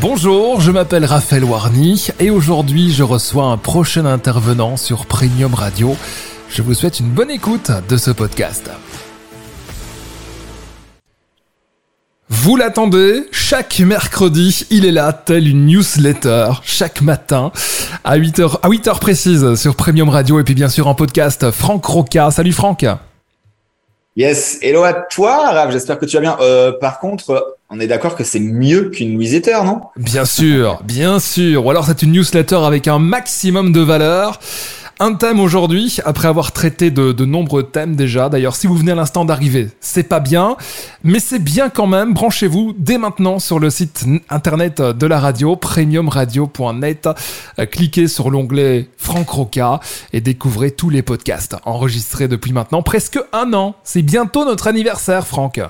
Bonjour, je m'appelle Raphaël Warny et aujourd'hui je reçois un prochain intervenant sur Premium Radio. Je vous souhaite une bonne écoute de ce podcast. Vous l'attendez, chaque mercredi, il est là, tel une newsletter, chaque matin, à 8h, à 8h précises sur Premium Radio et puis bien sûr en podcast, Franck Roca. Salut Franck Yes, hello à toi, Rav. J'espère que tu vas bien. Euh, par contre, on est d'accord que c'est mieux qu'une newsletter, non? Bien sûr, bien sûr. Ou alors c'est une newsletter avec un maximum de valeur. Un thème aujourd'hui, après avoir traité de, de nombreux thèmes déjà. D'ailleurs, si vous venez à l'instant d'arriver, c'est pas bien, mais c'est bien quand même. Branchez-vous dès maintenant sur le site internet de la radio, premiumradio.net. Cliquez sur l'onglet Franck Roca et découvrez tous les podcasts enregistrés depuis maintenant presque un an. C'est bientôt notre anniversaire, Franck.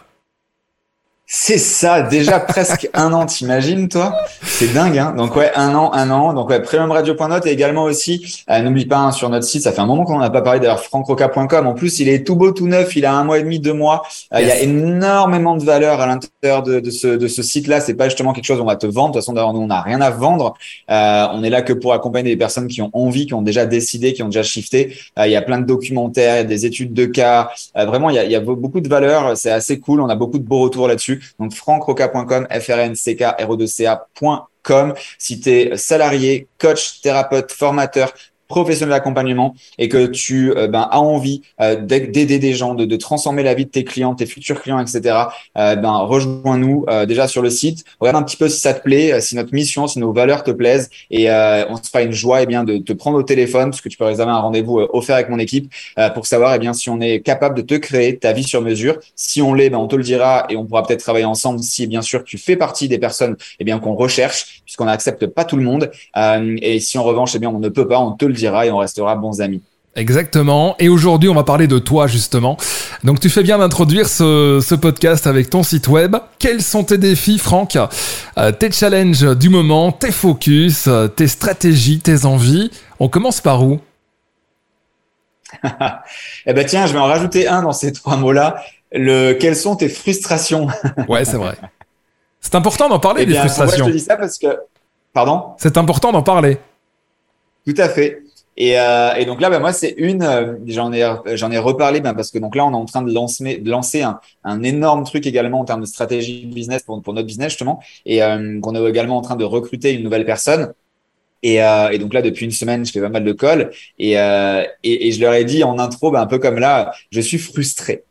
C'est ça, déjà presque un an, t'imagines toi? C'est dingue, hein Donc ouais, un an, un an. Donc ouais, premiumradio.note et également aussi, euh, n'oublie pas hein, sur notre site, ça fait un moment qu'on n'en a pas parlé d'ailleurs, francroca.com. En plus, il est tout beau, tout neuf, il a un mois et demi, deux mois. Euh, il y a énormément de valeur à l'intérieur de, de, ce, de ce site-là. C'est pas justement quelque chose on va te vendre. De toute façon, d'ailleurs, nous, on n'a rien à vendre. Euh, on est là que pour accompagner des personnes qui ont envie, qui ont déjà décidé, qui ont déjà shifté. Il y a plein de documentaires, il y a des études de cas. vraiment, il y, a, il y a beaucoup de valeur. C'est assez cool. On a beaucoup de beaux retours là-dessus. Donc, francroca.com, f r n c k r o 2 cacom Si tu es salarié, coach, thérapeute, formateur, professionnel d'accompagnement et que tu euh, ben, as envie euh, d'aider des gens, de, de, transformer la vie de tes clients, tes futurs clients, etc., euh, ben, rejoins-nous déjà sur le site. Regarde un petit peu si ça te plaît, si notre mission, si nos valeurs te plaisent et on se fera une joie eh bien, de te prendre au téléphone parce que tu peux réserver un rendez-vous offert avec mon équipe pour savoir eh bien, si on est capable de te créer ta vie sur mesure. Si on l'est, ben, on te le dira et on pourra peut-être travailler ensemble si bien sûr tu fais partie des personnes eh bien, qu'on recherche puisqu'on n'accepte pas tout le monde. et si en revanche, eh bien, on ne peut pas, on te le dira et on restera bons amis. Exactement. Et aujourd'hui, on va parler de toi, justement. Donc, tu fais bien d'introduire ce, podcast avec ton site web. Quels sont tes défis, Franck? Euh, Tes challenges du moment, tes focus, euh, tes stratégies, tes envies On commence par où? Eh ben, tiens, je vais en rajouter un dans ces trois mots-là. Le, quelles sont tes frustrations? Ouais, c'est vrai. C'est important d'en parler, eh des frustrations. je te dis ça? Parce que. Pardon? C'est important d'en parler. Tout à fait. Et, euh, et, donc là, bah, moi, c'est une. Euh, j'en ai, j'en ai reparlé, bah, parce que donc là, on est en train de lancer, de lancer un, un énorme truc également en termes de stratégie business pour, pour notre business justement, et euh, qu'on est également en train de recruter une nouvelle personne. Et, euh, et, donc là, depuis une semaine, je fais pas mal de calls et, euh, et, et, je leur ai dit en intro, bah, un peu comme là, je suis frustré.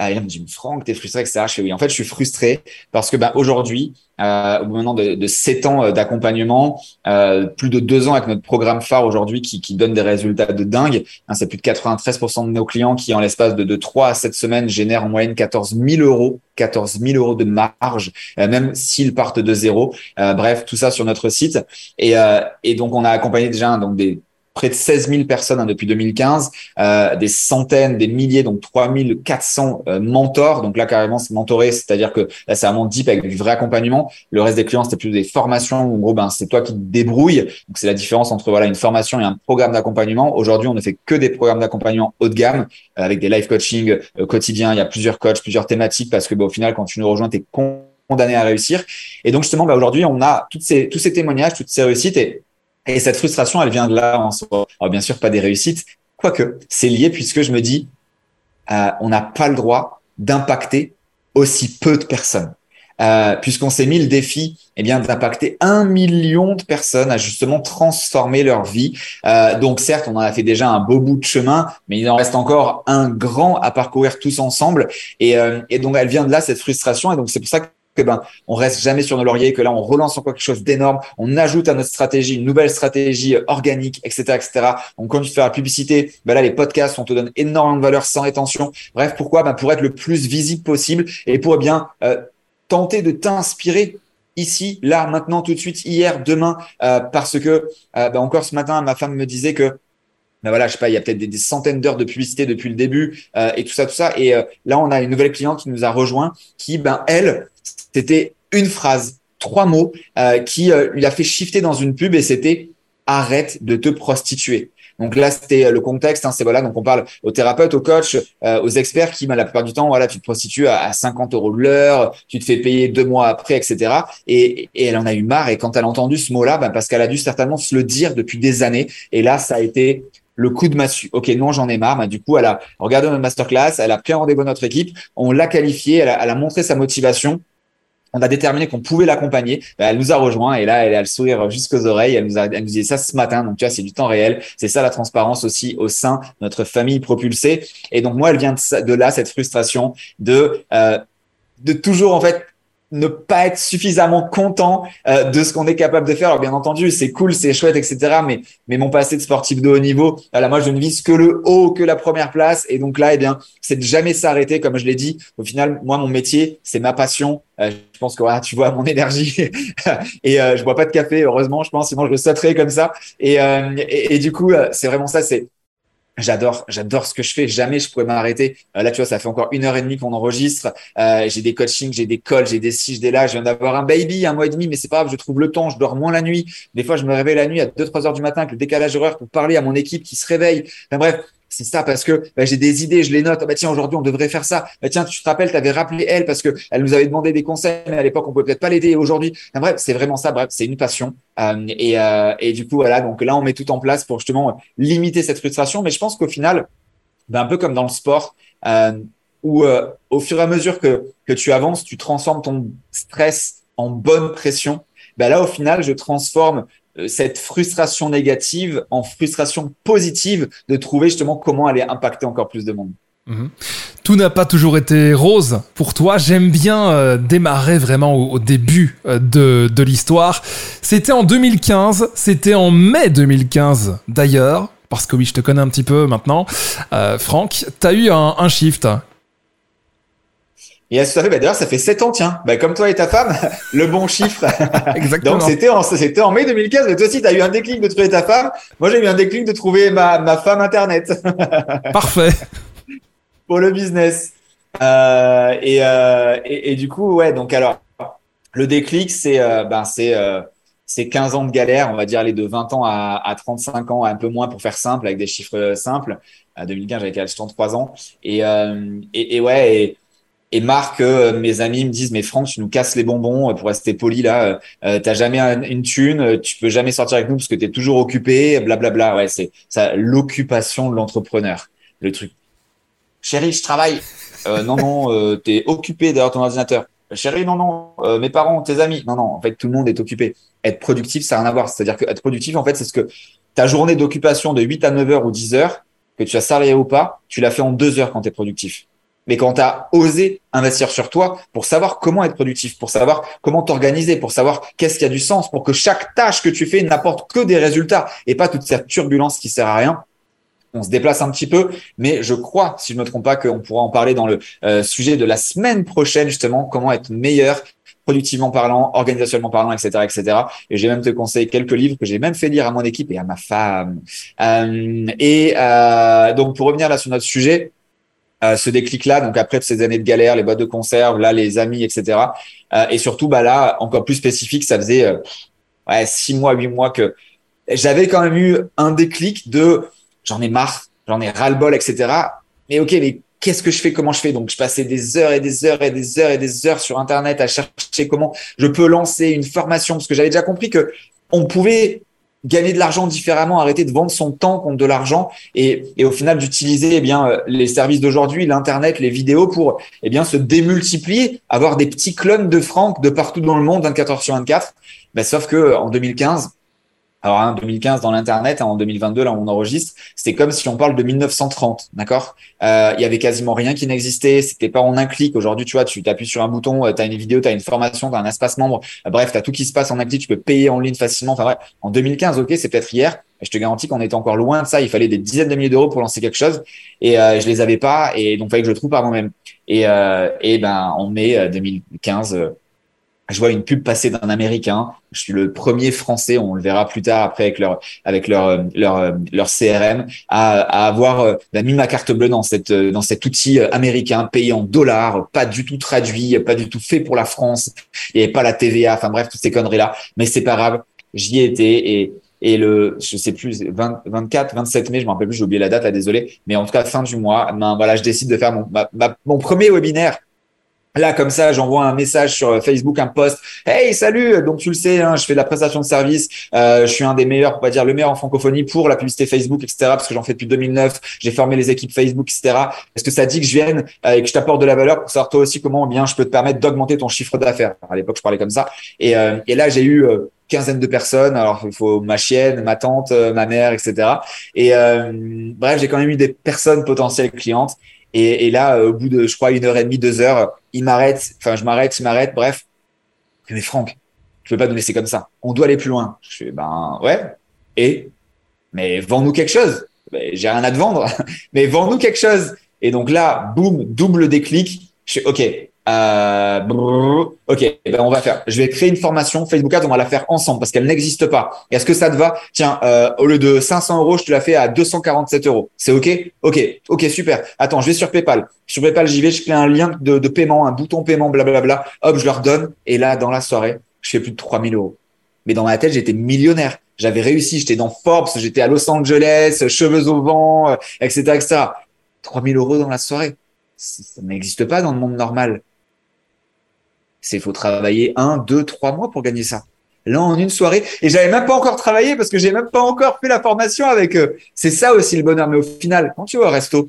Euh, il me dit, Franck, t'es frustré, etc. Je fais oui. En fait, je suis frustré parce que bah, aujourd'hui, euh, au bout maintenant de, de 7 ans euh, d'accompagnement, euh, plus de deux ans avec notre programme phare aujourd'hui qui, qui donne des résultats de dingue. Hein, c'est plus de 93% de nos clients qui, en l'espace de, de 3 à 7 semaines, génèrent en moyenne 14 000 euros 14 000 euros de marge, euh, même s'ils partent de zéro. Euh, bref, tout ça sur notre site. Et, euh, et donc, on a accompagné déjà donc des près de 16 000 personnes hein, depuis 2015, euh, des centaines, des milliers, donc 3 400 euh, mentors. Donc là, carrément, c'est mentoré, c'est-à-dire que là, c'est vraiment deep avec du vrai accompagnement. Le reste des clients, c'était plus des formations. Où, en gros, ben, c'est toi qui te débrouilles. Donc c'est la différence entre voilà une formation et un programme d'accompagnement. Aujourd'hui, on ne fait que des programmes d'accompagnement haut de gamme euh, avec des live coaching euh, quotidiens. Il y a plusieurs coachs, plusieurs thématiques parce que ben, au final, quand tu nous rejoins, tu es condamné à réussir. Et donc justement, ben, aujourd'hui, on a toutes ces, tous ces témoignages, toutes ces réussites et et cette frustration, elle vient de là en soi. Alors, bien sûr, pas des réussites, quoique c'est lié puisque je me dis, euh, on n'a pas le droit d'impacter aussi peu de personnes. Euh, puisqu'on s'est mis le défi eh bien d'impacter un million de personnes à justement transformer leur vie. Euh, donc certes, on en a fait déjà un beau bout de chemin, mais il en reste encore un grand à parcourir tous ensemble. Et, et donc elle vient de là cette frustration. Et donc c'est pour ça que que ben on reste jamais sur nos lauriers, que là on relance encore quelque chose d'énorme, on ajoute à notre stratégie une nouvelle stratégie euh, organique, etc., etc. On continue de faire la publicité. Ben là les podcasts, on te donne énormément de valeur sans rétention. Bref, pourquoi? Ben pour être le plus visible possible et pour eh bien euh, tenter de t'inspirer ici, là, maintenant, tout de suite, hier, demain, euh, parce que ben encore ce matin, ma femme me disait que ben voilà, je sais pas, il y a peut-être des, centaines d'heures de publicité depuis le début et tout ça, tout ça. Et là, on a une nouvelle cliente qui nous a rejoint, qui, ben elle, c'était une phrase, trois mots, euh, qui euh, lui a fait shifter dans une pub et c'était arrête de te prostituer. Donc là, c'était le contexte. Hein, c'est voilà, donc on parle aux thérapeutes, aux coachs, aux experts qui, bah, la plupart du temps, voilà, tu te prostitues à, 50 euros l'heure, tu te fais payer deux mois après, etc. Et, et elle en a eu marre. Et quand elle a entendu ce mot-là, bah, parce qu'elle a dû certainement se le dire depuis des années. Et là, ça a été le coup de massue. Ok, non, j'en ai marre. Bah, du coup, elle a regardé notre masterclass, elle a pris un rendez-vous notre équipe, on l'a qualifiée, elle a, montré sa motivation. On a déterminé qu'on pouvait l'accompagner. Bah, elle nous a rejoint et là, elle a le sourire jusqu'aux oreilles. Elle nous a, elle nous disait ça ce matin. Donc, tu vois, c'est du temps réel. C'est ça la transparence aussi au sein de notre famille propulsée. Et donc, moi, elle vient de, là, cette frustration de, euh, de toujours, en fait, ne pas être suffisamment content euh, de ce qu'on est capable de faire. Alors bien entendu, c'est cool, c'est chouette, etc. Mais mais mon passé de sportif de haut niveau, voilà, moi je ne vise que le haut, que la première place. Et donc là, eh bien, c'est de jamais s'arrêter. Comme je l'ai dit, au final, moi mon métier, c'est ma passion. Euh, je pense que voilà, tu vois mon énergie et euh, je bois pas de café, heureusement, je pense, sinon je sauterais comme ça. Et, et, et du coup, c'est vraiment ça. C'est J'adore, j'adore ce que je fais. Jamais je pourrais m'arrêter. Euh, là, tu vois, ça fait encore une heure et demie qu'on enregistre. Euh, j'ai des coachings, j'ai des calls, j'ai des ci, j'ai des là. Je viens d'avoir un baby, un mois et demi, mais c'est pas grave. Je trouve le temps. Je dors moins la nuit. Des fois, je me réveille la nuit à 2-3 heures du matin avec le décalage horaire pour parler à mon équipe qui se réveille. Enfin, bref, c'est ça parce que bah, j'ai des idées, je les note. bah, tiens, aujourd'hui, on devrait faire ça. Bah, tiens, tu te rappelles, tu avais rappelé elle parce que elle nous avait demandé des conseils, mais à l'époque, on pouvait peut-être pas l'aider. Aujourd'hui, bref, c'est vraiment ça. Bref, c'est une passion. Euh, et, euh, et du coup, voilà. Donc là, on met tout en place pour justement limiter cette frustration. Mais je pense qu'au final, ben, un peu comme dans le sport, euh, où euh, au fur et à mesure que, que tu avances, tu transformes ton stress en bonne pression. Ben là, au final, je transforme euh, cette frustration négative en frustration positive de trouver justement comment aller impacter encore plus de monde. Mhm. Tout n'a pas toujours été rose pour toi. J'aime bien euh, démarrer vraiment au, au début de, de l'histoire. C'était en 2015, c'était en mai 2015 d'ailleurs parce que oui, je te connais un petit peu maintenant. Euh, Franck, tu as eu un, shift. Et ça fait, bah, d'ailleurs, ça fait 7 ans, tiens. Bah, comme toi et ta femme, le bon chiffre. Exactement. Donc, c'était en, c'était en mai 2015. Mais toi aussi, tu as eu un déclic de trouver ta femme. Moi, j'ai eu un déclic de trouver ma, ma femme Internet. Parfait. Pour le business. Euh, et, euh, et, et, du coup, ouais, donc alors, le déclic, c'est, euh, ben, c'est, c'est 15 ans de galère, on va dire les de 20 ans à, à, 35 ans, un peu moins pour faire simple, avec des chiffres simples. À 2015, j'avais 33 ans. Et, et, et, ouais, et, et Marc, euh, mes amis me disent, mais Franck, tu nous casses les bonbons, pour rester poli là, euh, t'as jamais une thune, tu peux jamais sortir avec nous parce que tu es toujours occupé, blablabla. Bla, bla. Ouais, c'est ça, l'occupation de l'entrepreneur. Le truc. Chérie, je travaille. Euh, non, non, euh, tu es occupé derrière ton ordinateur. Chérie, non, non, euh, mes parents, tes amis. Non, non, en fait, tout le monde est occupé. Être productif, ça n'a rien à voir. C'est-à-dire que être productif, en fait, c'est ce que ta journée d'occupation de 8 à 9 heures ou 10 heures, que tu as salarié ou pas, tu l'as fait en deux heures quand tu es productif. Mais quand tu as osé investir sur toi pour savoir comment être productif, pour savoir comment t'organiser, pour savoir qu'est-ce qui a du sens, pour que chaque tâche que tu fais n'apporte que des résultats et pas toute cette turbulence qui sert à rien, on se déplace un petit peu, mais je crois, si je ne me trompe pas, qu'on pourra en parler dans le euh, sujet de la semaine prochaine, justement, comment être meilleur productivement parlant, organisationnellement parlant, etc., etc. Et j'ai même te conseillé quelques livres que j'ai même fait lire à mon équipe et à ma femme. Euh, et euh, donc, pour revenir là sur notre sujet, ce déclic-là, donc après ces années de galère, les boîtes de conserve, là, les amis, etc. et surtout, bah là, encore plus spécifique, ça faisait ouais, six mois, huit mois que j'avais quand même eu un déclic de j'en ai marre, j'en ai ras-le-bol, etc. Mais ok, mais qu'est-ce que je fais, comment je fais? Donc, je passais des heures et des heures et des heures et des heures sur Internet à chercher comment je peux lancer une formation, parce que j'avais déjà compris que on pouvait gagner de l'argent différemment, arrêter de vendre son temps contre de l'argent et, et, au final d'utiliser eh bien euh, les services d'aujourd'hui, l'internet, les vidéos pour eh bien se démultiplier, avoir des petits clones de Franck de partout dans le monde 24 heures sur 24. Ben, sauf que en 2015, alors, en 2015, dans l'Internet, hein, en 2022, là, on enregistre, c'était comme si on parle de 1930, d'accord? Euh, Il y avait quasiment rien qui n'existait, c'était pas en un clic. Aujourd'hui, tu vois, tu appuies sur un bouton, euh, tu as une vidéo, tu as une formation, tu as un espace membre, euh, bref, tu as tout qui se passe en un clic, tu peux payer en ligne facilement. Enfin, bref, en 2015, ok, c'est peut-être hier, je te garantis qu'on était encore loin de ça. Il fallait des dizaines de milliers d'euros pour lancer quelque chose et euh, je les avais pas et donc fallait que je le trouve par moi-même. Et, euh, et ben en mai 2015, je vois une pub passer d'un américain. Je suis le premier français, on le verra plus tard après avec leur avec leur leur leur CRM à, à avoir euh, bah, mis ma carte bleue dans cette dans cet outil euh, américain payé en dollars, pas du tout traduit, pas du tout fait pour la France. Il n'y avait pas la TVA, enfin bref toutes ces conneries là. Mais c'est pas grave, j'y étais et Et le, je sais plus, 20, 24, 27 mai, je me rappelle plus, j'ai oublié la date, là, désolé. Mais en tout cas, fin du mois, ben, voilà, je décide de faire mon, mon premier webinaire Là, comme ça, j'envoie un message sur Facebook, un post. Hey, salut. Donc tu le sais, hein, je fais de la prestation de service. Euh, je suis un des meilleurs, on va dire le meilleur en francophonie pour la publicité Facebook, etc. Parce que j'en fais depuis 2009. J'ai formé les équipes Facebook, etc. Est-ce que ça dit que je vienne euh, et que je t'apporte de la valeur pour savoir toi aussi comment bien je peux te permettre d'augmenter ton chiffre d'affaires. À l'époque, je parlais comme ça. Et, euh, et là, j'ai eu euh, quinzaine de personnes. Alors, il faut ma chienne, ma tante, euh, ma mère, etc. Et bref, j'ai quand même eu des personnes potentielles clientes. Et, là, au bout de, je crois, une heure et demie, deux heures, il m'arrête. Enfin, je m'arrête, il m'arrête. Bref. Mais Franck, je peux pas nous laisser comme ça. On doit aller plus loin. Je fais, ben ouais. Et mais vends-nous quelque chose. Ben, J'ai rien à te vendre, mais vends-nous quelque chose. Et donc là, boum, double déclic. Je fais, ok, euh, ok, ben on va faire. Je vais créer une formation Facebook Ads, on va la faire ensemble parce qu'elle n'existe pas. Est-ce que ça te va? Tiens, euh, au lieu de 500 euros, je te la fais à 247 euros. C'est ok? Ok, ok, super. Attends, je vais sur PayPal. Sur PayPal, j'y vais, je crée un lien de, de paiement, un bouton paiement, blablabla. Hop, je leur donne. Et là, dans la soirée, je fais plus de 3000 euros. Mais dans ma tête, j'étais millionnaire. J'avais réussi. J'étais dans Forbes, j'étais à Los Angeles, cheveux au vent, etc., etc. 3000 euros dans la soirée? Ça n'existe pas dans le monde normal. C'est faut travailler un, deux, trois mois pour gagner ça. Là, en une soirée, et j'avais même pas encore travaillé parce que j'ai même pas encore fait la formation avec eux. C'est ça aussi le bonheur. Mais au final, quand tu vas au resto,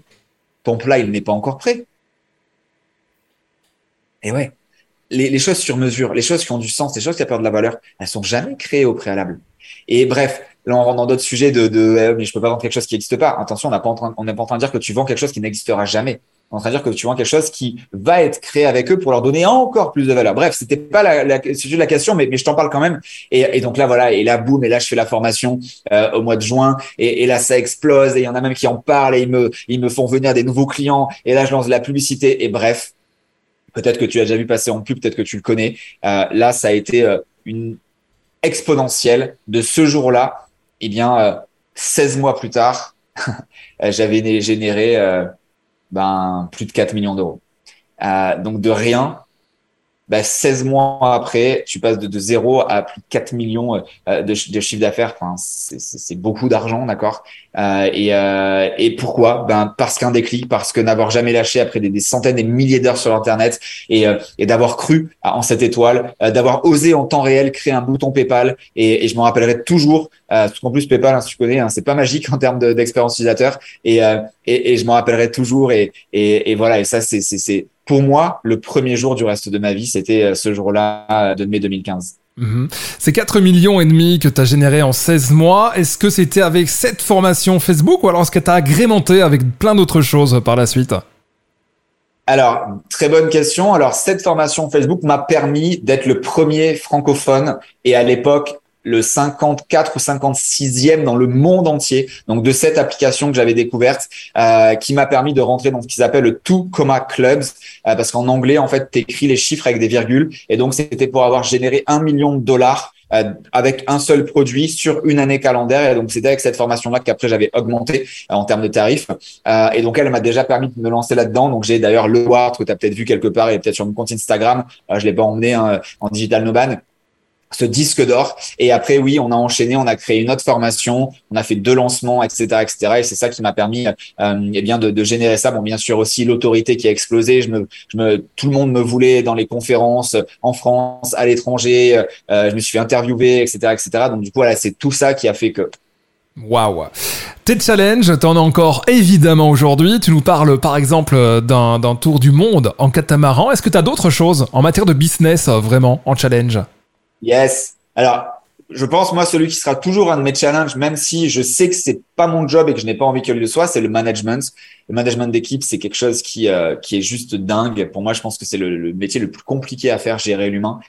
ton plat, il n'est pas encore prêt. Et ouais, les, choses sur mesure, les choses qui ont du sens, les choses qui apportent de la valeur, elles sont jamais créées au préalable. Et bref, là, on rentre dans d'autres sujets de, de eh, mais je peux pas vendre quelque chose qui n'existe pas. Attention, on n'est pas en train de dire que tu vends quelque chose qui n'existera jamais en train de dire que tu vends quelque chose qui va être créé avec eux pour leur donner encore plus de valeur. Bref, c'était pas la, la, la question, mais, mais je t'en parle quand même. Et, et, donc là, voilà, et là, boum, et là, je fais la formation euh, au mois de juin, et, et, là, ça explose, et il y en a même qui en parlent, et ils me, ils me font venir des nouveaux clients, et là, je lance de la publicité, et bref, peut-être que tu as déjà vu passer en pub, peut-être que tu le connais. Euh, là, ça a été euh, une exponentielle de ce jour-là. Eh bien, 16 mois plus tard, j'avais généré ben, plus de 4 millions d'euros. Euh, donc de rien, ben, 16 mois après, tu passes de, de 0 à plus de 4 millions euh, de, de chiffre d'affaires. Enfin, c'est beaucoup d'argent, d'accord? Euh, et, euh, et pourquoi? Ben parce qu'un déclic, parce que n'avoir jamais lâché après des, des centaines et milliers d'heures sur Internet et, euh, et d'avoir cru en cette étoile, euh, d'avoir osé en temps réel créer un bouton PayPal. Et, et je m'en rappellerai toujours. Euh, parce qu'en plus PayPal, hein, si tu connais, hein, c'est pas magique en termes d'expérience utilisateur. Et, et, et, je m'en rappellerai toujours. Et, et, et voilà. Et ça, c'est pour moi le premier jour du reste de ma vie. C'était ce jour-là de mai 2015. Mmh. C'est 4 millions et demi que tu as généré en 16 mois. Est-ce que c'était avec cette formation Facebook ou alors est-ce que tu as agrémenté avec plein d'autres choses par la suite? Alors, très bonne question. Alors, cette formation Facebook m'a permis d'être le premier francophone et à l'époque le 54 ou 56e dans le monde entier. Donc de cette application que j'avais découverte, euh, qui m'a permis de rentrer dans ce qu'ils appellent le Two Comma Clubs, euh, parce qu'en anglais en fait, t'écris les chiffres avec des virgules, et donc c'était pour avoir généré un million de dollars euh, avec un seul produit sur une année calendaire. Et donc, c'était avec cette formation-là qu'après, j'avais augmenté euh, en termes de tarifs. Euh, et donc, elle m'a déjà permis de me lancer là-dedans. Donc, j'ai d'ailleurs le Ward que tu as peut-être vu quelque part et peut-être sur mon compte Instagram. je l'ai pas emmené hein, en digital noban ce disque d'or. Et après, oui, on a enchaîné, on a créé une autre formation, on a fait deux lancements, etc., etc. Et c'est ça qui m'a permis, euh, eh bien, de, de, générer ça. Bon, bien sûr aussi l'autorité qui a explosé. Je me, je me, tout le monde me voulait dans les conférences en France, à l'étranger. Euh, je me suis fait interviewer, etc., etc. Donc du coup, voilà, c'est tout ça qui a fait que. Waouh Tes challenges, t'en as encore évidemment aujourd'hui. Tu nous parles par exemple d'un tour du monde en catamaran. Est-ce que tu as d'autres choses en matière de business vraiment en challenge? Yes. Alors, je pense, moi, celui qui sera toujours un de mes challenges, même si je sais que c'est pas mon job et que je n'ai pas envie qu'il le soit, c'est le management. Le management d'équipe, c'est quelque chose qui, euh, qui est juste dingue. Pour moi, je pense que c'est le, le, métier le plus compliqué à faire, gérer l'humain.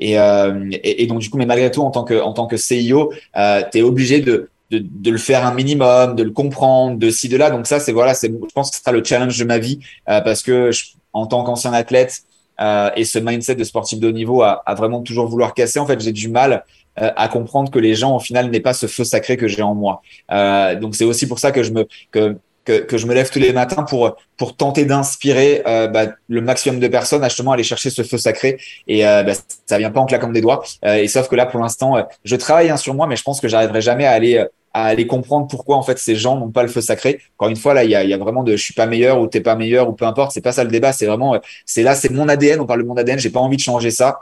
Et, euh, et, donc, du coup, mais malgré tout, en tant que, en tant que CIO, euh, tu es obligé de, de, de, le faire un minimum, de le comprendre, de ci, de là. Donc ça, c'est voilà, c'est, je pense que ce sera le challenge de ma vie euh, parce que je, en tant qu'ancien athlète, euh, et ce mindset de sportif de haut niveau à, vraiment toujours vouloir casser, en fait, j'ai du mal euh, à comprendre que les gens, au final, n'aient pas ce feu sacré que j'ai en moi. Euh, donc, c'est aussi pour ça que je me que que, que je me lève tous les matins pour pour tenter d'inspirer euh, bah, le maximum de personnes à justement aller chercher ce feu sacré. Et euh, bah, ça vient pas en claquant des doigts. Euh, et sauf que là, pour l'instant, euh, je travaille hein, sur moi, mais je pense que j'arriverai jamais à aller à aller comprendre pourquoi en fait ces gens n'ont pas le feu sacré. Encore une fois, là, il y a, y a vraiment de je suis pas meilleur ou t'es pas meilleur ou peu importe. C'est pas ça le débat. C'est vraiment c'est là, c'est mon ADN. On parle de mon ADN. J'ai pas envie de changer ça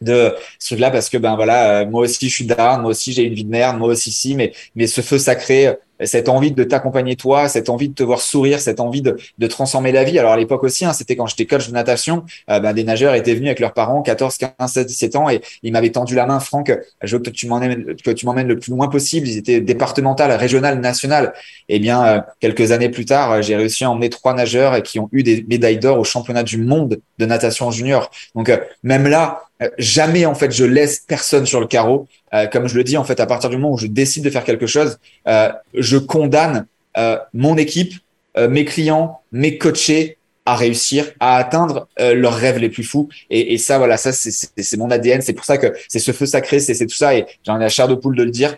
de ce truc-là parce que ben voilà, moi aussi je suis down, moi aussi j'ai une vie de merde, moi aussi si, mais mais ce feu sacré, cette envie de t'accompagner toi, cette envie de te voir sourire, cette envie de, de transformer la vie. Alors à l'époque aussi, hein, c'était quand j'étais coach de natation, euh, ben, des nageurs étaient venus avec leurs parents, 14, 15, 16, 17 ans, et ils m'avaient tendu la main, Franck, je veux que tu m'emmènes, le plus loin possible. Ils étaient départemental, régional, national. Eh bien, euh, quelques années plus tard, j'ai réussi à emmener trois nageurs qui ont eu des médailles d'or au championnat du monde de natation junior. Donc euh, même là, jamais en fait je laisse personne sur le carreau. comme je le dis, en fait, à partir du moment où je décide de faire quelque chose, je condamne euh, mon équipe, euh, mes clients, mes coachés à réussir à atteindre euh, leurs rêves les plus fous. Et, et ça, voilà, ça, c'est mon ADN. C'est pour ça que c'est ce feu sacré, c'est tout ça. Et j'en ai la chair de poule de le dire.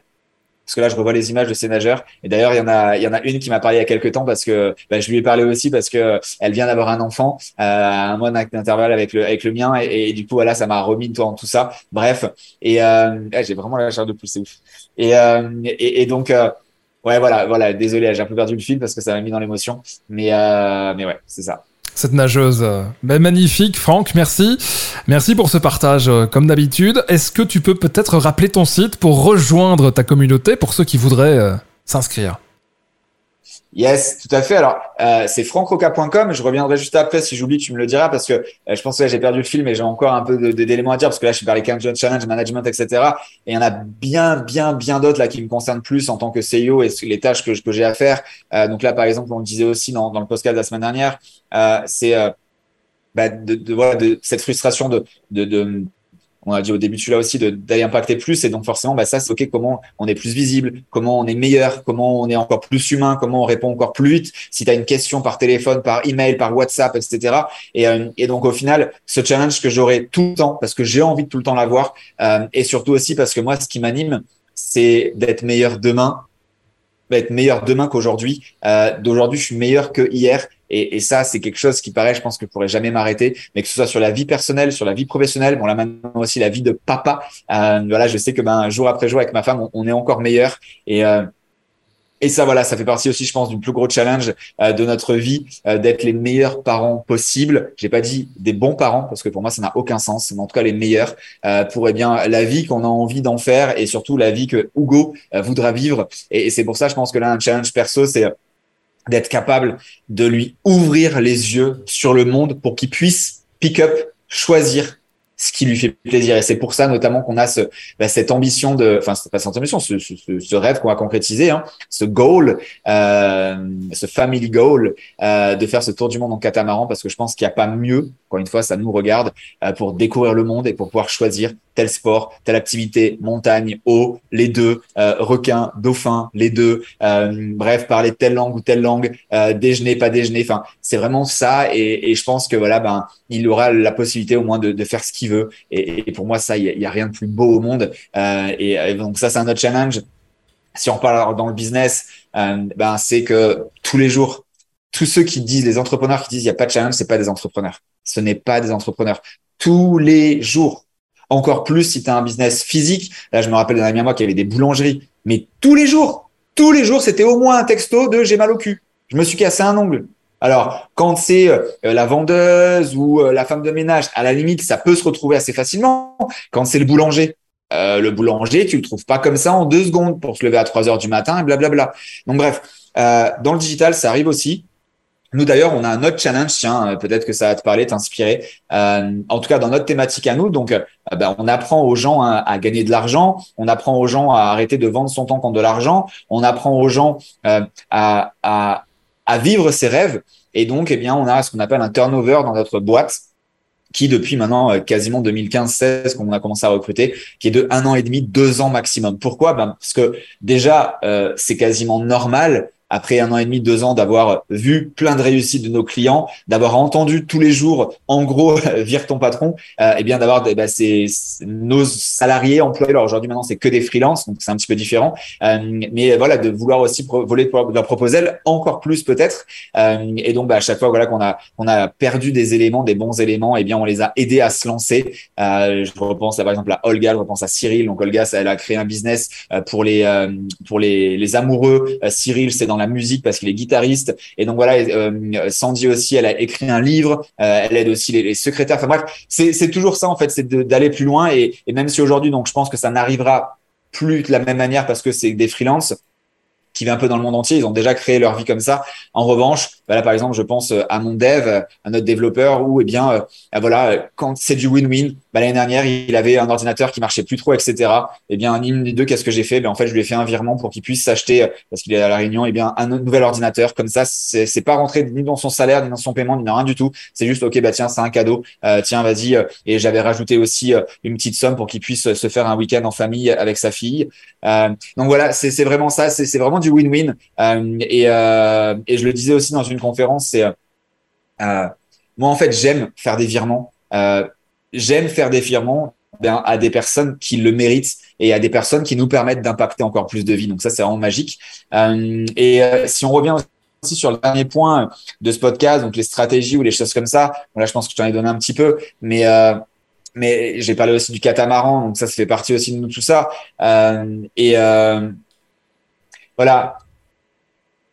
Parce que là, je revois les images de ces nageurs. Et d'ailleurs, il y en a, il y en a une qui m'a parlé il y a quelques temps parce que bah, je lui ai parlé aussi parce que elle vient d'avoir un enfant à un mois d'intervalle avec le, avec le mien. Et, du coup, voilà, ça m'a remis toi en tout ça. Bref. Et j'ai vraiment la chair de c'est ouf. Et, et, et, donc, Ouais, voilà, voilà. Désolé, j'ai un peu perdu le fil parce que ça m'a mis dans l'émotion. Mais, euh, mais ouais, c'est ça. Cette nageuse. Ben, magnifique, Franck, merci. Merci pour ce partage, euh, comme d'habitude. Est-ce que tu peux peut-être rappeler ton site pour rejoindre ta communauté pour ceux qui voudraient euh, s'inscrire? Yes, tout à fait. Alors, euh, c'est francroca.com. Je reviendrai juste après. Si j'oublie, tu me le diras parce que euh, je pense que j'ai perdu le film et j'ai encore un peu d'éléments à dire parce que là, je suis parlé 15 Challenge, Management, etc. Et il y en a bien, bien, bien d'autres là qui me concernent plus en tant que CEO et les tâches que, que j'ai à faire. Euh, donc là, par exemple, on le disait aussi dans, dans le podcast de la semaine dernière, euh, c'est euh, bah, de, de, voilà, de cette frustration de, de, de on a dit au début celui-là aussi d'aller impacter plus. Et donc forcément bah ça c'est ok comment on est plus visible comment on est meilleur comment on est encore plus humain comment on répond encore plus vite. Si tu as une question par téléphone par email par WhatsApp etc et, euh, et donc au final ce challenge que j'aurai tout le temps parce que j'ai envie de tout le temps l'avoir euh, et surtout aussi parce que moi ce qui m'anime c'est d'être meilleur demain d'être meilleur demain qu'aujourd'hui. Euh, d'aujourd'hui je suis meilleur que hier et, et ça, c'est quelque chose qui paraît, je pense que je pourrais jamais m'arrêter, mais que ce soit sur la vie personnelle, sur la vie professionnelle, bon là maintenant aussi la vie de papa. Euh, voilà, je sais que ben jour après jour avec ma femme, on, est encore meilleur et euh, et ça, voilà, ça fait partie aussi, je pense, du plus gros challenge euh, de notre vie, euh, d'être les meilleurs parents possibles. J'ai pas dit des bons parents parce que pour moi, ça n'a aucun sens, mais en tout cas les meilleurs euh, pour eh bien la vie qu'on a envie d'en faire et surtout la vie que Hugo voudra vivre. Et, et c'est pour ça, je pense que là, un challenge perso, c'est d'être capable de lui ouvrir les yeux sur le monde pour qu'il puisse pick up, choisir ce qui lui fait plaisir. Et c'est pour ça notamment qu'on a ce, bah, cette ambition de, enfin c'est cette ambition, ce, ce, ce rêve qu'on va concrétiser, hein, ce goal, euh, ce family goal, euh, de faire ce tour du monde en catamaran, parce que je pense qu'il n'y a pas mieux, encore une fois, ça nous regarde, euh, pour découvrir le monde et pour pouvoir choisir tel sport, telle activité, montagne, eau, les deux, euh, requin, dauphin, les deux, euh, bref, parler telle langue ou telle langue, euh, déjeuner, pas déjeuner, enfin c'est vraiment ça. Et, je pense que voilà, ben il aura la possibilité au moins de, faire ce qu'il veut. Et, pour moi, ça, il y, a rien de plus beau au monde. Euh, et, donc ça, c'est un autre challenge. Si on parle dans le business, ben c'est que tous les jours, tous ceux qui disent, les entrepreneurs qui disent il n'y a pas de challenge, c'est pas des entrepreneurs. Ce n'est pas des entrepreneurs. Tous les jours, encore plus si tu un business physique. Là, je me rappelle d'un ami à moi qui avait des boulangeries, mais tous les jours, tous les jours, c'était au moins un texto de j'ai mal au cul. Je me suis cassé un ongle. Alors, quand c'est euh, la vendeuse ou euh, la femme de ménage, à la limite, ça peut se retrouver assez facilement. Quand c'est le boulanger, euh, le boulanger, tu le trouves pas comme ça en deux secondes pour se lever à 3 heures du matin et blablabla. Donc bref, dans le digital, ça arrive aussi. Nous d'ailleurs, on a un autre challenge, tiens, euh, peut-être que ça va te parler, t'inspirer. Euh, en tout cas, dans notre thématique à nous, donc, euh, ben, on apprend aux gens à, gagner de l'argent, on apprend aux gens à arrêter de vendre son temps contre de l'argent, on apprend aux gens à, à, à, vivre ses rêves. Et donc, eh bien, on a ce qu'on appelle un turnover dans notre boîte qui depuis maintenant quasiment 2015-16 qu'on a commencé à recruter, qui est de un an et demi, deux ans maximum. Pourquoi? Ben Parce que déjà, c'est quasiment normal après un an et demi, deux ans, d'avoir vu plein de réussites de nos clients, d'avoir entendu tous les jours, en gros, vire ton patron, euh, et bien d'avoir bah, nos salariés employés. Alors aujourd'hui, maintenant, c'est que des freelances, donc c'est un petit peu différent. Euh, mais voilà, de vouloir aussi voler de leur proposer encore plus peut-être. Euh, et donc, bah, à chaque fois, voilà, qu'on a, qu'on a perdu des éléments, des bons éléments, et bien on les a aidés à se lancer. Euh, je repense par exemple à Olga, je repense à Cyril. Donc Olga, elle a créé un business euh, pour les euh, pour les, les amoureux. Cyril, c'est dans la musique parce qu'il est guitariste. Et donc voilà, Sandy aussi, elle a écrit un livre. elle aide aussi les, les secrétaires. Enfin bref, c'est c'est toujours ça en fait, c'est d'aller plus loin. Et, et même si aujourd'hui, donc je pense que ça n'arrivera plus de la même manière parce que c'est des freelances qui vient un peu dans le monde entier. Ils ont déjà créé leur vie comme ça. En revanche, bah là, par exemple, je pense euh, à mon dev, à notre développeur, où, eh bien, euh, ah, voilà, quand c'est du win-win, bah, l'année dernière, il avait un ordinateur qui marchait plus trop, etc. Eh bien, un des deux, qu'est-ce que j'ai fait? Ben, en fait, je lui ai fait un virement pour qu'il puisse s'acheter, euh, parce qu'il est à la Réunion, eh bien, un nouvel ordinateur. Comme ça, c'est, c'est pas rentré ni dans son salaire, ni dans son paiement, ni dans rien du tout. C'est juste, OK, bah, tiens, c'est un cadeau. tiens, vas-y. Et j'avais rajouté aussi une petite somme pour qu'il puisse se faire un week-end en famille avec sa fille. donc voilà, c'est, vraiment ça. C'est vraiment du win-win. et, et je le disais aussi dans une conférence, c'est euh, moi, en fait, j'aime faire des virements. Euh, j'aime faire des virements ben, à des personnes qui le méritent et à des personnes qui nous permettent d'impacter encore plus de vie. Donc ça, c'est vraiment magique. Euh, et si on revient aussi sur le dernier point de ce podcast, donc les stratégies ou les choses comme ça, là, je pense que je t'en ai donné un petit peu, mais mais j'ai parlé aussi du catamaran, donc ça, ça fait partie aussi de tout ça. et voilà,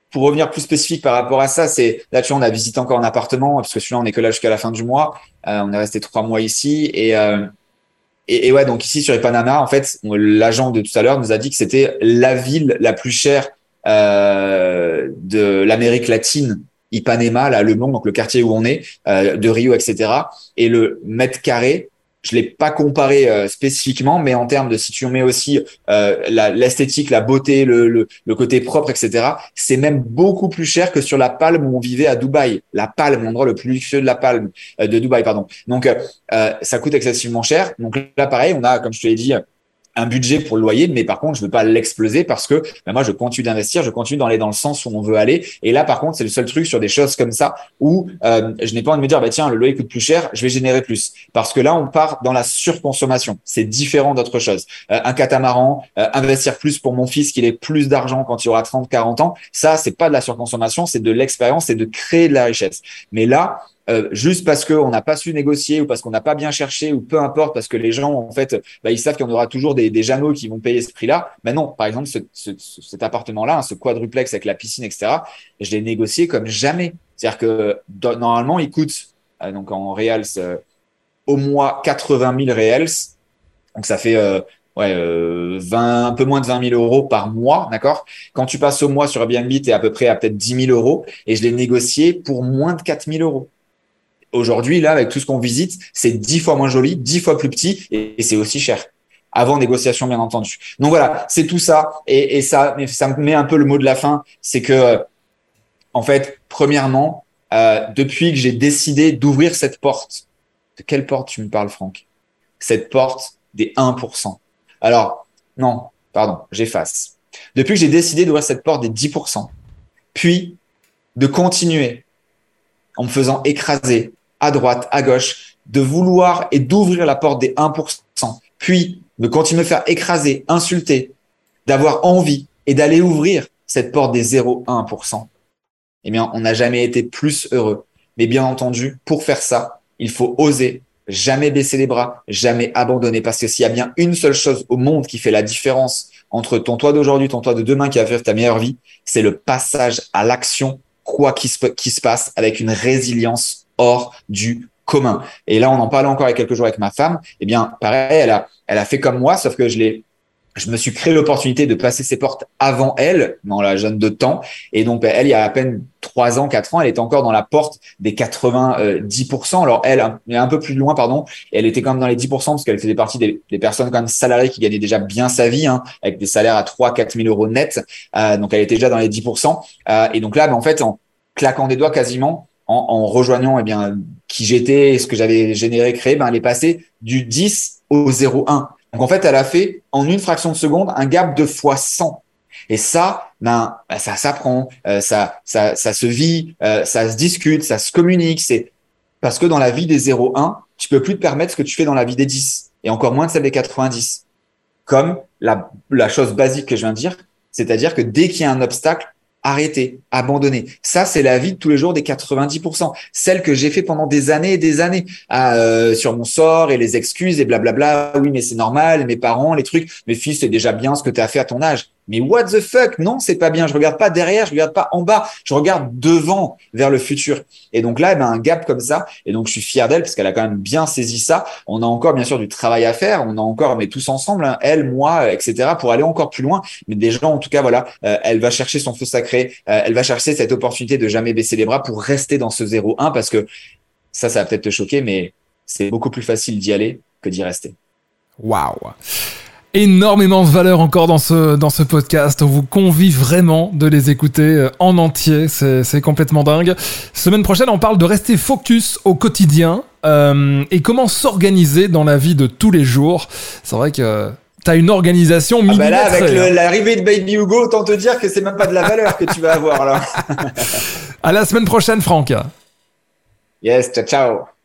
pour revenir plus spécifique par rapport à ça, c'est là, tu vois, on a visité encore un appartement parce que celui-là, on est que là jusqu'à la fin du mois. Euh, on est resté trois mois ici et, euh, et, ouais, donc ici sur les en fait, l'agent de tout à l'heure nous a dit que c'était la ville la plus chère euh, de l'Amérique latine. Ipanema, là, le nom, donc le quartier où on est, de Rio, etc. Et le mètre carré je l'ai pas comparé euh, spécifiquement, mais en termes de si tu mets aussi euh, l'esthétique, la, beauté, le, le, le, côté propre, etc., c'est même beaucoup plus cher que sur la Palme où on vivait à Dubaï. La Palme, l'endroit le plus luxueux de la Palme, euh, de Dubaï, pardon. Donc, ça coûte excessivement cher. Donc là, pareil, on a, comme je te l'ai dit, un budget pour le loyer, mais par contre, je veux pas l'exploser parce que ben moi, je continue d'investir, je continue d'aller dans le sens où on veut aller. Et là, par contre, c'est le seul truc sur des choses comme ça où euh, je n'ai pas envie de me dire, bah, tiens, le loyer coûte plus cher, je vais générer plus. Parce que là, on part dans la surconsommation. C'est différent d'autre chose. Euh, un catamaran, euh, investir plus pour mon fils qu'il ait plus d'argent quand il aura 30, 40 ans, ça, c'est pas de la surconsommation, c'est de l'expérience, c'est de créer de la richesse. Mais là, euh, juste parce qu'on n'a pas su négocier ou parce qu'on n'a pas bien cherché ou peu importe parce que les gens en fait bah, ils savent qu'il y en aura toujours des, des qui vont payer ce prix-là. Mais non, par exemple ce, ce, cet appartement-là, hein, ce quadruplex avec la piscine, etc. Je l'ai négocié comme jamais. C'est-à-dire que normalement il coûte euh, donc en réels euh, au mois 80 000 réels. Donc ça fait ouais, 20, un peu moins de 20 000 euros par mois, d'accord? Quand tu passes au mois sur Airbnb, tu es à peu près à peut-être 10 000 euros et je l'ai négocié pour moins de 4 000 euros. Aujourd'hui, là, avec tout ce qu'on visite, c'est dix fois moins joli, dix fois plus petit et, c'est aussi cher. Avant négociation, bien entendu. Donc voilà, c'est tout ça. Et, ça, ça me met un peu le mot de la fin. C'est que, en fait, premièrement, euh, depuis que j'ai décidé d'ouvrir cette porte, de quelle porte tu me parles, Franck? Cette porte des 1%. Alors, non, pardon, j'efface. Depuis que j'ai décidé d'ouvrir cette porte des 10%, puis de continuer en me faisant écraser à droite, à gauche, de vouloir et d'ouvrir la porte des 1%, puis de continuer à faire écraser, insulter, d'avoir envie et d'aller ouvrir cette porte des 0,1%, eh bien, on n'a jamais été plus heureux. Mais bien entendu, pour faire ça, il faut oser, jamais baisser les bras, jamais abandonner. Parce que s'il y a bien une seule chose au monde qui fait la différence entre ton toi d'aujourd'hui, ton toi de demain qui va faire ta meilleure vie, c'est le passage à l'action, quoi qu'il se, se passe, avec une résilience hors du commun. Et là, on en parlait encore il y a quelques jours avec ma femme. Eh bien, pareil, elle a, elle a fait comme moi, sauf que je l'ai je me suis créé l'opportunité de passer ses portes avant elle, dans la jeune de temps. Et donc, elle, il y a à peine trois ans, quatre ans, elle était encore dans la porte des 90%. Alors, elle, est un peu plus loin, pardon. elle était quand même dans les 10% parce qu'elle faisait partie des, personnes quand même salariées qui gagnaient déjà bien sa vie, hein, avec des salaires à 3 4 000 euros net. Euh, donc, elle était déjà dans les 10%. Euh, et donc là, ben, en fait, en claquant des doigts quasiment, en, en rejoignant eh bien qui j'étais, ce que j'avais généré, créé, ben elle est passée du 10 au 0,1. Donc en fait, elle a fait en une fraction de seconde un gap de fois 100. Et ça, ben, ben ça s'apprend, euh, ça, ça, ça se vit, euh, ça se discute, ça se communique. C'est parce que dans la vie des 0-1, tu peux plus te permettre ce que tu fais dans la vie des 10 et encore moins de celle des 90. Comme la, la chose basique que je viens de dire, c'est-à-dire que dès qu'il y a un obstacle, arrêter, abandonner. Ça, c'est la vie de tous les jours des 90%. Celle que j'ai fait pendant des années et des années ah, euh, sur mon sort et les excuses et blablabla. Oui, mais c'est normal, mes parents, les trucs. Mes fils, c'est déjà bien ce que tu as fait à ton âge. Mais what the fuck? Non, c'est pas bien. Je regarde pas derrière, je regarde pas en bas, je regarde devant vers le futur. Et donc là, elle a un gap comme ça. Et donc je suis fier d'elle parce qu'elle a quand même bien saisi ça. On a encore bien sûr du travail à faire. On a encore, mais tous ensemble, hein, elle, moi, etc., pour aller encore plus loin. Mais déjà, en tout cas, voilà, euh, elle va chercher son feu sacré. Euh, elle va chercher cette opportunité de jamais baisser les bras pour rester dans ce 0-1 parce que ça, ça va peut-être te choquer, mais c'est beaucoup plus facile d'y aller que d'y rester. Waouh énormément de valeur encore dans ce, dans ce podcast. On vous convie vraiment de les écouter euh, en entier. C'est complètement dingue. Semaine prochaine, on parle de rester focus au quotidien euh, et comment s'organiser dans la vie de tous les jours. C'est vrai que tu as une organisation ah bah là, avec hein. l'arrivée de Baby Hugo, autant te dire que c'est même pas de la valeur que tu vas avoir là. à la semaine prochaine, Franck. Yes, ciao, ciao.